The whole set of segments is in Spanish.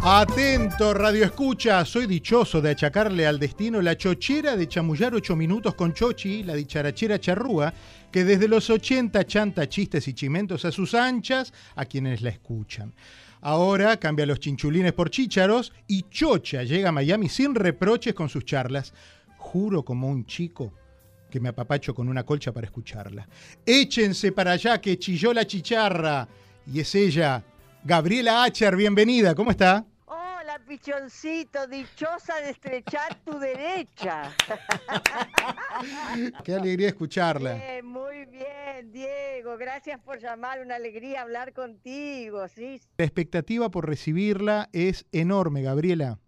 Atento, Radio Escucha. Soy dichoso de achacarle al destino la chochera de chamullar ocho minutos con Chochi, la dicharachera charrúa, que desde los 80 chanta chistes y chimentos a sus anchas a quienes la escuchan. Ahora cambia los chinchulines por chícharos y Chocha llega a Miami sin reproches con sus charlas. Juro como un chico que me apapacho con una colcha para escucharla. Échense para allá que chilló la chicharra. Y es ella, Gabriela Acher, bienvenida, ¿cómo está? Hola, pichoncito, dichosa de estrechar tu derecha. Qué alegría escucharla. Bien, muy bien, Diego, gracias por llamar, una alegría hablar contigo, ¿sí? La expectativa por recibirla es enorme, Gabriela.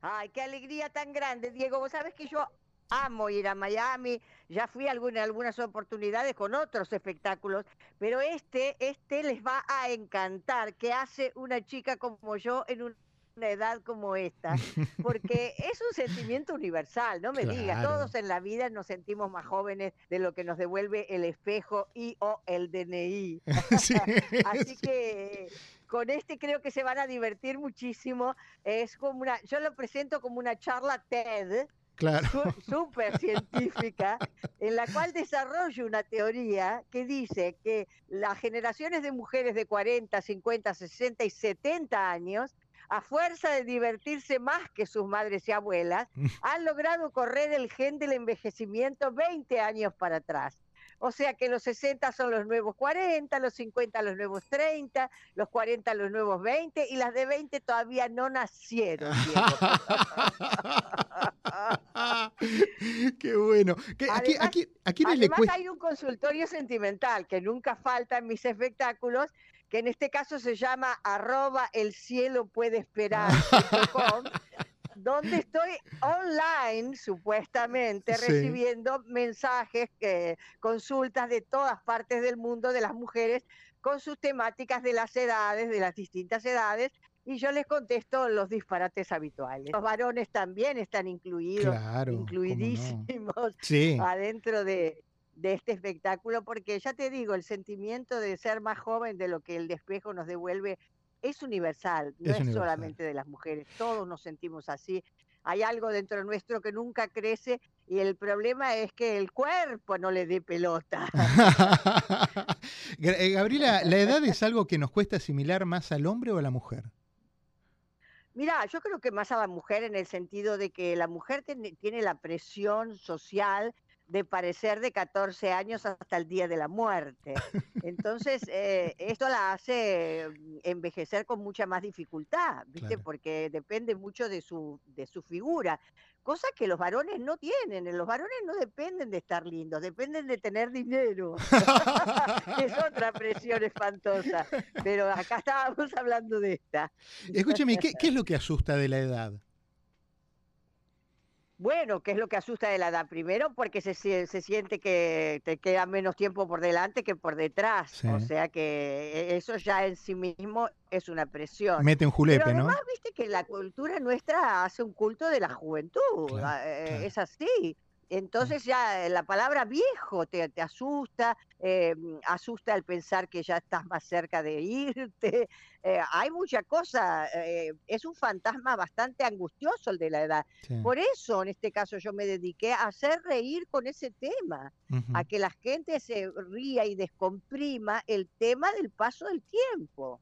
Ay, qué alegría tan grande, Diego. Vos sabés que yo amo ir a Miami, ya fui en algunas oportunidades con otros espectáculos, pero este, este les va a encantar, que hace una chica como yo en una edad como esta, porque es un sentimiento universal, no me digas, todos en la vida nos sentimos más jóvenes de lo que nos devuelve el espejo y o el DNI. Así que con este creo que se van a divertir muchísimo. Es como una, yo lo presento como una charla TED, claro. súper científica, en la cual desarrollo una teoría que dice que las generaciones de mujeres de 40, 50, 60 y 70 años a fuerza de divertirse más que sus madres y abuelas, han logrado correr el gen del envejecimiento 20 años para atrás. O sea que los 60 son los nuevos 40, los 50 los nuevos 30, los 40 los nuevos 20 y las de 20 todavía no nacieron. Qué bueno. además, hay un consultorio sentimental que nunca falta en mis espectáculos, que en este caso se llama arroba el cielo puede esperar donde estoy online, supuestamente, recibiendo mensajes, eh, consultas de todas partes del mundo de las mujeres con sus temáticas de las edades, de las distintas edades, y yo les contesto los disparates habituales. Los varones también están incluidos, incluidísimos adentro de, de este espectáculo, porque ya te digo, el sentimiento de ser más joven de lo que el despejo nos devuelve es universal, no es, solamente de las mujeres, todos nos sentimos así. Hay algo dentro nuestro que nunca crece y el problema es que el cuerpo no le dé pelota. Eh, Gabriela, ¿la edad es algo que nos cuesta asimilar más al hombre o a la mujer? Mira, yo creo que más a la mujer en el sentido de que la mujer tiene la presión social de parecer de 14 años hasta el día de la muerte. Entonces, eh, esto la hace mm, envejecer con mucha más dificultad, ¿viste? Porque depende mucho de su, de su figura, cosa que los varones no tienen. Los varones no dependen de estar lindos, dependen de tener dinero. es otra presión espantosa. Pero acá estábamos hablando de esta. Escúcheme, ¿qué, ¿qué es lo que asusta de la edad? Bueno, ¿qué es lo que asusta de la edad? Primero, porque se, se siente que te queda menos tiempo por delante que por detrás. O sea que e, eso ya en sí mismo es una presión. Mete un julepe, Pero además, viste que la cultura nuestra hace un culto de la juventud. Ah, eh, es así. Entonces ya la palabra viejo te, te asusta, eh, asusta el pensar que ya estás más cerca de irte, eh, hay mucha cosa, eh, es un fantasma bastante angustioso el de la edad. Por eso en este caso yo me dediqué a hacer reír con ese tema, a que la gente se ría y descomprima el tema del paso del tiempo.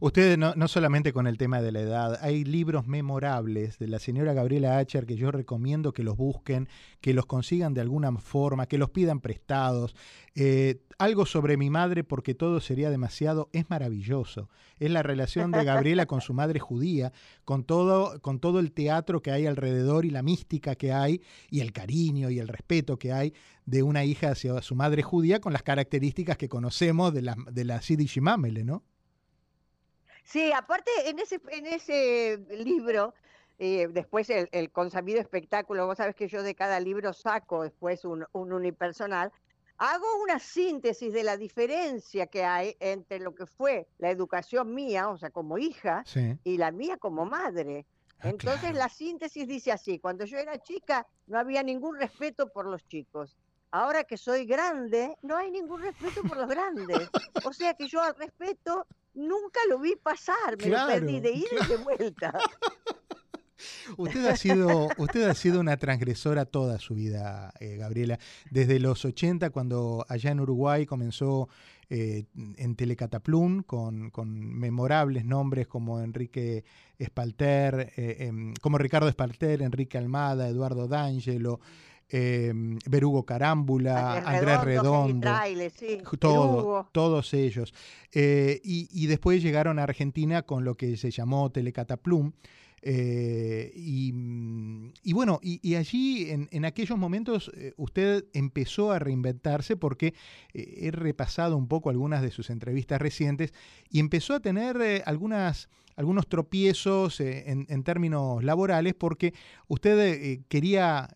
Ustedes no, no, solamente con el tema de la edad, hay libros memorables de la señora Gabriela Acher que yo recomiendo que los busquen, que los consigan de alguna forma, que los pidan prestados. Eh, algo sobre mi madre porque todo sería demasiado es maravilloso. Es la relación de Gabriela con su madre judía, con todo, con todo el teatro que hay alrededor y la mística que hay y el cariño y el respeto que hay de una hija hacia su madre judía con las características que conocemos de la, de la Sidi Shimamele, ¿no? Sí, aparte en ese, en ese libro, eh, después el, consabido espectáculo, vos sabés que yo de cada libro saco después un, un unipersonal, hago una síntesis de la diferencia que hay entre lo que fue la educación mía, o sea, como hija, y la mía como madre. Ah, Entonces la síntesis dice así, cuando yo era chica no había ningún respeto por los chicos. Ahora que soy grande, no hay ningún respeto por los grandes. O sea que yo al respeto nunca lo vi pasar, me lo perdí de ida y de vuelta. Usted ha sido, usted ha sido una transgresora toda su vida, eh, Gabriela. Desde los 80, cuando allá en Uruguay comenzó eh, en Telecataplum, con, memorables nombres como Enrique Espalter, eh, em, como Ricardo Espalter, Enrique Almada, Eduardo D'Angelo. Em, Berugo Carámbula, Andrés Redondo, todos ellos. y, y, después llegaron a Argentina con lo que se llamó Telecataplum, eh, mm, y, bueno, y, allí en, aquellos momentos eh, usted empezó a reinventarse porque eh, he repasado un poco algunas de sus entrevistas recientes y empezó a tener algunas, algunos tropiezos en, en, términos laborales porque usted quería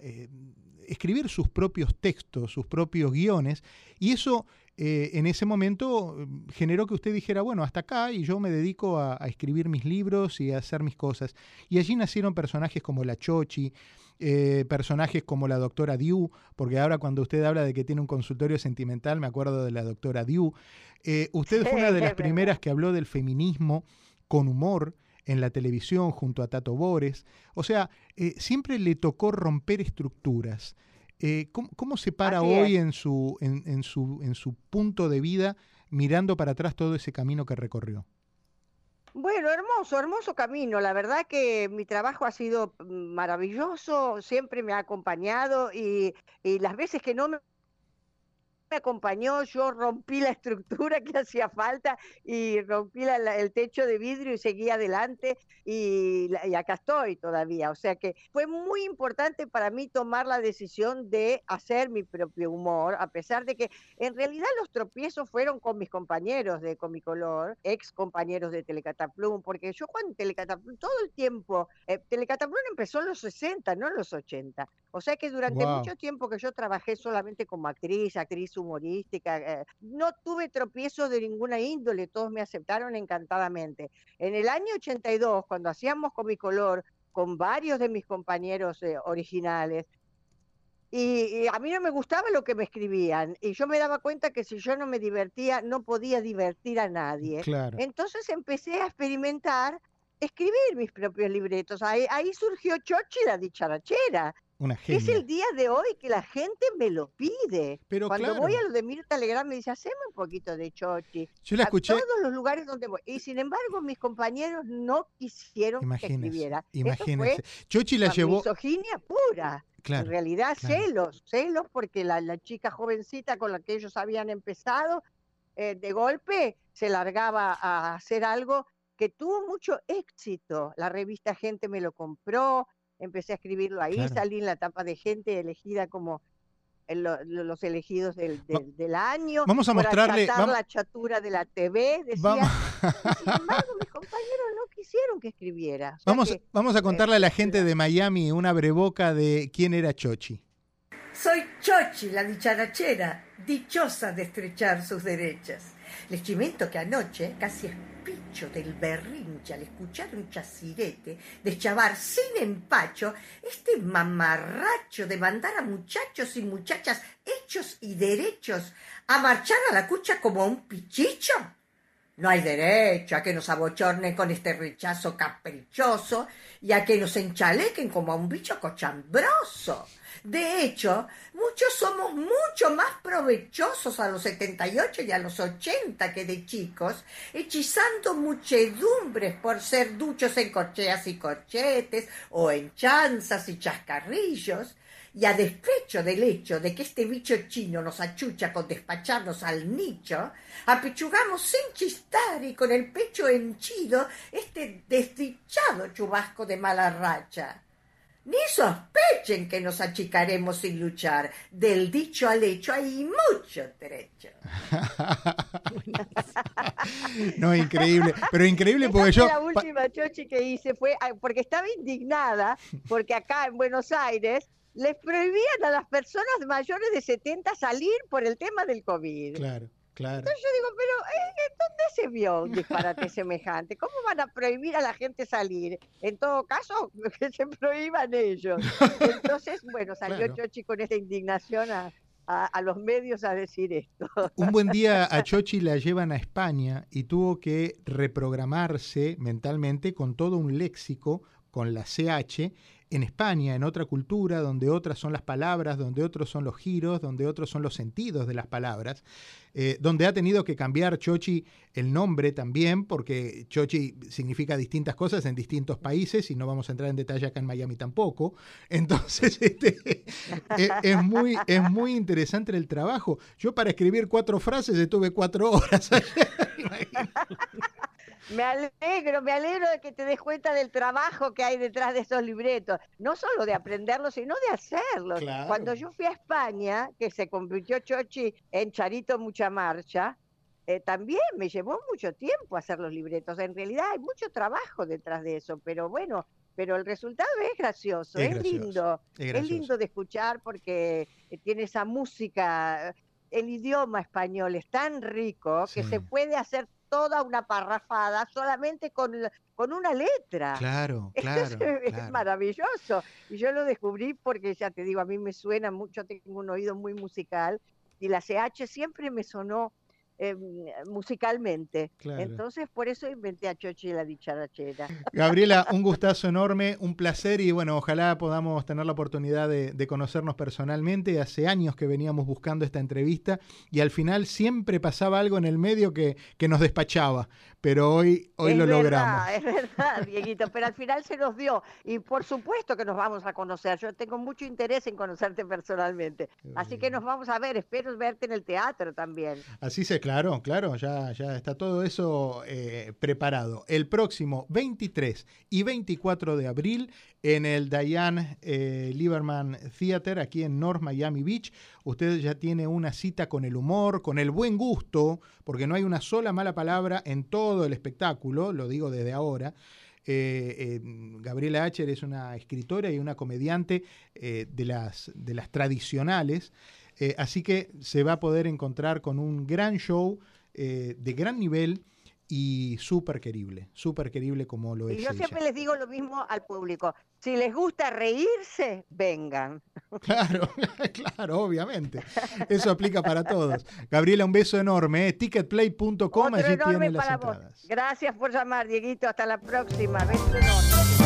escribir sus propios textos, sus propios guiones y eso eh, en ese momento mm, generó que usted dijera, bueno, hasta acá y yo me dedico a, escribir mis libros y a hacer mis cosas. Y allí nacieron personajes como la Chochi, eh, personajes como la doctora Diu, porque ahora cuando usted habla de que tiene un consultorio sentimental, me acuerdo de la doctora Diu. Eh, usted fue una de las primeras que habló del feminismo con humor en la televisión junto a Tato Bores. O sea, siempre le tocó romper estructuras. Eh, ¿cómo, se para hoy en su, en, su, en su punto de vida mirando para atrás todo ese camino que recorrió? Bueno, hermoso, hermoso camino. La verdad que mi trabajo ha sido maravilloso, siempre me ha acompañado y, y las veces que no me me acompañó, yo rompí la estructura que hacía falta y rompí el techo de vidrio y seguí adelante y, acá estoy todavía. O sea que fue muy importante para mí tomar la decisión de hacer mi propio humor, a pesar de que en realidad los tropiezos fueron con mis compañeros de Comicolor, ex compañeros de Telecataplum, porque yo cuando Telecataplum todo el tiempo, eh, Telecataplum empezó en los 60, no en los 80. O sea que durante mucho tiempo que yo trabajé solamente como actriz, actriz humorística, eh, no tuve tropiezos de ninguna índole, todos me aceptaron encantadamente. En el año 82, cuando hacíamos con mi color, con varios de mis compañeros eh, originales, y, a mí no me gustaba lo que me escribían y yo me daba cuenta que si yo no me divertía no podía divertir a nadie. Entonces empecé a experimentar escribir mis propios libretos. Ahí, ahí surgió Chochi la dicharachera. Es el día de hoy que la gente me lo pide. Pero Cuando voy a lo de Mirta Legrand me dice, haceme un poquito de chochi. Yo la escuché. A todos los lugares donde voy. Y sin embargo, mis compañeros no quisieron que escribiera. Imagínense. Chochi la llevó. Misoginia pura. en realidad, celos. Celos porque la, chica jovencita con la que ellos habían empezado, eh, de golpe se largaba a hacer algo que tuvo mucho éxito. La revista Gente me lo compró, empecé a escribirlo ahí, salí en la etapa de gente elegida como los elegidos del, del, año. Vamos a mostrarle. Vamos, la chatura de la TV, decía. sin embargo, mis compañeros no quisieron que escribiera. vamos, vamos a contarle a la gente de Miami una breboca de quién era Chochi. Soy Chochi, la dicharachera, dichosa de estrechar sus derechas. Les chimento que anoche, casi del berrinche al escuchar un chasirete, de chavar sin empacho, este mamarracho de mandar a muchachos y muchachas hechos y derechos a marchar a la cucha como un pichicho. No hay derecho a que nos abochornen con este rechazo caprichoso y a que nos enchalequen como a un bicho cochambroso. De hecho, muchos somos mucho más provechosos a los 78 y a los 80 que de chicos, hechizando muchedumbres por ser duchos en corcheas y corchetes o en chanzas y chascarrillos, y a despecho del hecho de que este bicho chino nos achucha con despacharnos al nicho, apechugamos sin chistar y con el pecho henchido este desdichado chubasco de mala racha. Ni sospechen que nos achicaremos sin luchar. Del dicho al hecho hay mucho trecho. no, increíble. Pero increíble porque yo. La última chochi que hice fue ah, porque estaba indignada, porque acá en Buenos Aires les prohibían a las personas mayores de 70 salir por el tema del COVID. Claro. Entonces yo digo, pero eh, ¿dónde se vio un disparate semejante? ¿Cómo van a prohibir a la gente salir? En todo caso, que se prohíban ellos. Entonces, bueno, salió Chochi con esta indignación a, a, los medios a decir esto. Un buen día a Chochi la llevan a España y tuvo que reprogramarse mentalmente con todo un léxico con la CH en España, en otra cultura, donde otras son las palabras, donde otros son los giros, donde otros son los sentidos de las palabras, eh, donde ha tenido que cambiar Chochi el nombre también, porque Chochi significa distintas cosas en distintos países y no vamos a entrar en detalle acá en Miami tampoco. Entonces, este, eh, es, muy, es muy interesante el trabajo. Yo para escribir cuatro frases estuve cuatro horas. Me alegro, me alegro de que te des cuenta del trabajo que hay detrás de esos libretos, no solo de aprenderlos, sino de hacerlos. Cuando yo fui a España, que se convirtió Chochi en Charito Mucha Marcha, eh, también me llevó mucho tiempo hacer los libretos. En realidad hay mucho trabajo detrás de eso, pero bueno, pero el resultado es gracioso, es, lindo, es, lindo de escuchar porque eh, tiene esa música, el idioma español es tan rico que se puede hacer toda una parrafada solamente con, con una letra. Claro, claro. Es, maravilloso. Y yo lo descubrí porque, ya te digo, a mí me suena mucho, tengo un oído muy musical y la CH siempre me sonó eh, musicalmente. Entonces, por eso inventé a Chochi la dicharachera. Gabriela, un gustazo enorme, un placer y bueno, ojalá podamos tener la oportunidad de, conocernos personalmente. Hace años que veníamos buscando esta entrevista y al final siempre pasaba algo en el medio que, que nos despachaba, pero hoy, hoy lo logramos. Es verdad, Dieguito, pero al final se nos dio y por supuesto que nos vamos a conocer. Yo tengo mucho interés en conocerte personalmente, así que nos vamos a ver. Espero verte en el teatro también. Así se Claro, claro, ya, ya está todo eso eh, preparado. El próximo 23 y 24 de abril en el Diane eh, Lieberman Theater aquí en North Miami Beach. Usted ya tiene una cita con el humor, con el buen gusto, porque no hay una sola mala palabra en todo el espectáculo, lo digo desde ahora. Eh, Gabriela Acher es una escritora y una comediante de, las, de las tradicionales. Eh, así que se va a poder encontrar con un gran show eh, de gran nivel y súper querible, súper querible como lo es. Y yo siempre les digo lo mismo al público, si les gusta reírse, vengan. Claro, claro, obviamente. Eso aplica para todos. Gabriela, un beso enorme. ¿eh? Ticketplay.com, allí tiene las entradas. Gracias por llamar, Dieguito. Hasta la próxima. Beso enorme.